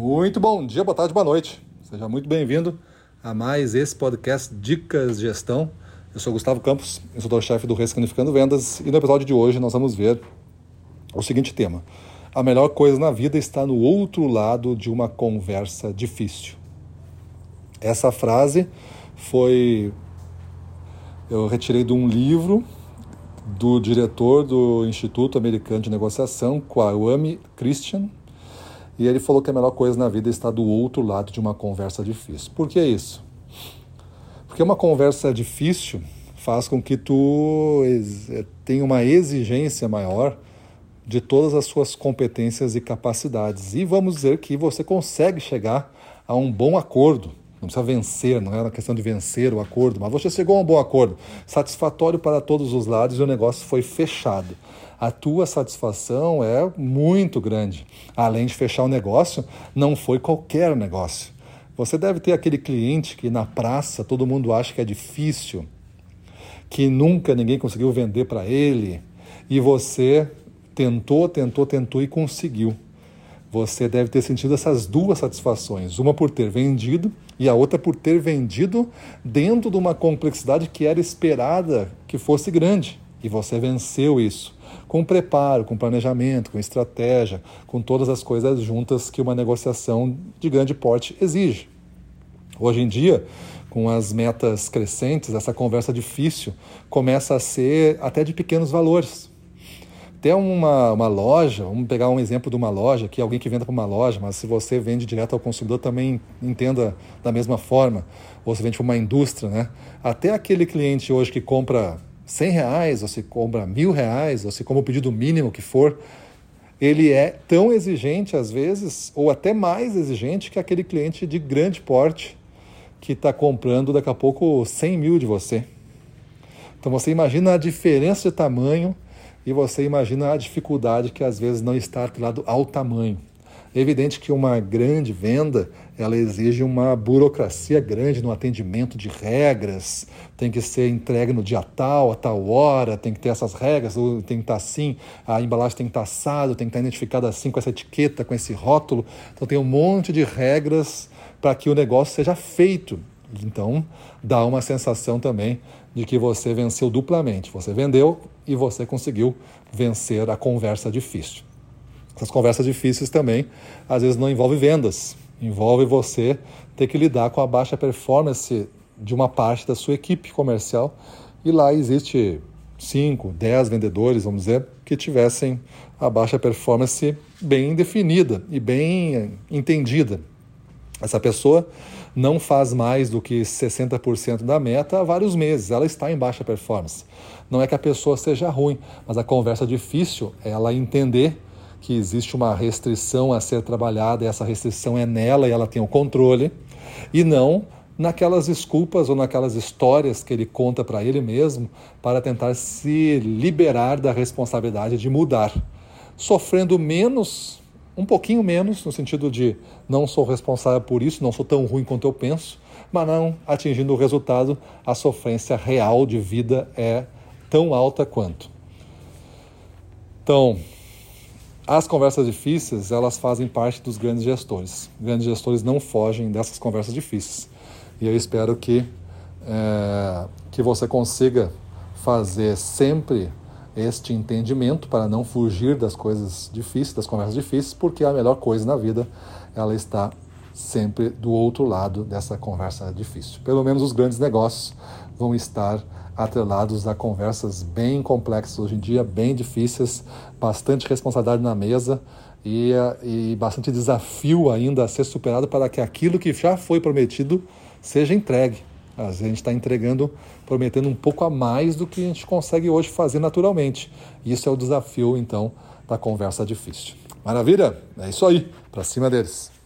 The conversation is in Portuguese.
Muito bom dia, boa tarde, boa noite. Seja muito bem-vindo a mais esse podcast Dicas de Gestão. Eu sou Gustavo Campos, instrutor-chefe do Ressignificando Vendas e no episódio de hoje nós vamos ver o seguinte tema. A melhor coisa na vida está no outro lado de uma conversa difícil. Essa frase foi eu retirei de um livro do diretor do Instituto Americano de Negociação, Kwame Christian, e ele falou que a melhor coisa na vida está do outro lado de uma conversa difícil. Por que isso? Porque uma conversa difícil faz com que tu eh, tenha uma exigência maior de todas as suas competências e capacidades. E vamos dizer que você consegue chegar a um bom acordo. Não precisa vencer, não é uma questão de vencer o acordo, mas você chegou a um bom acordo, satisfatório para todos os lados e o negócio foi fechado a tua satisfação é muito grande. Além de fechar o negócio, não foi qualquer negócio. Você deve ter aquele cliente que na praça todo mundo acha que é difícil, que nunca ninguém conseguiu vender para ele, e você tentou, tentou, tentou e conseguiu. Você deve ter sentido essas duas satisfações, uma por ter vendido e a outra por ter vendido dentro de uma complexidade que era esperada que fosse grande, e você venceu isso com preparo, com planejamento, com estratégia, com todas as coisas juntas que uma negociação de grande porte exige. Hoje em dia, com as metas crescentes, essa conversa difícil começa a ser até de pequenos valores. Até uma, uma loja, vamos pegar um exemplo de uma loja, que alguém que venda para uma loja, mas se você vende direto ao consumidor também entenda da mesma forma, ou se vende para uma indústria, né? Até aquele cliente hoje que compra 100 reais, ou se compra mil reais, ou se como o pedido mínimo que for, ele é tão exigente às vezes, ou até mais exigente que aquele cliente de grande porte que está comprando daqui a pouco 100 mil de você. Então você imagina a diferença de tamanho e você imagina a dificuldade que às vezes não está atrelado ao tamanho. É evidente que uma grande venda, ela exige uma burocracia grande no atendimento de regras, tem que ser entregue no dia tal, a tal hora, tem que ter essas regras, tem que estar assim, a embalagem tem que estar assada, tem que estar identificada assim com essa etiqueta, com esse rótulo. Então tem um monte de regras para que o negócio seja feito. Então dá uma sensação também de que você venceu duplamente. Você vendeu e você conseguiu vencer a conversa difícil. Essas conversas difíceis também, às vezes, não envolvem vendas, envolve você ter que lidar com a baixa performance de uma parte da sua equipe comercial. E lá existe 5, 10 vendedores, vamos dizer, que tivessem a baixa performance bem definida e bem entendida. Essa pessoa não faz mais do que 60% da meta há vários meses, ela está em baixa performance. Não é que a pessoa seja ruim, mas a conversa difícil é ela entender que existe uma restrição a ser trabalhada, e essa restrição é nela e ela tem o controle, e não naquelas desculpas ou naquelas histórias que ele conta para ele mesmo para tentar se liberar da responsabilidade de mudar, sofrendo menos, um pouquinho menos, no sentido de não sou responsável por isso, não sou tão ruim quanto eu penso, mas não atingindo o resultado, a sofrência real de vida é tão alta quanto. Então, as conversas difíceis, elas fazem parte dos grandes gestores. Grandes gestores não fogem dessas conversas difíceis. E eu espero que, é, que você consiga fazer sempre este entendimento para não fugir das coisas difíceis, das conversas difíceis, porque a melhor coisa na vida, ela está sempre do outro lado dessa conversa difícil. Pelo menos os grandes negócios vão estar atrelados a conversas bem complexas hoje em dia, bem difíceis, bastante responsabilidade na mesa e, e bastante desafio ainda a ser superado para que aquilo que já foi prometido seja entregue. Às vezes a gente está entregando, prometendo um pouco a mais do que a gente consegue hoje fazer naturalmente. Isso é o desafio, então, da conversa difícil. Maravilha? É isso aí. Para cima deles.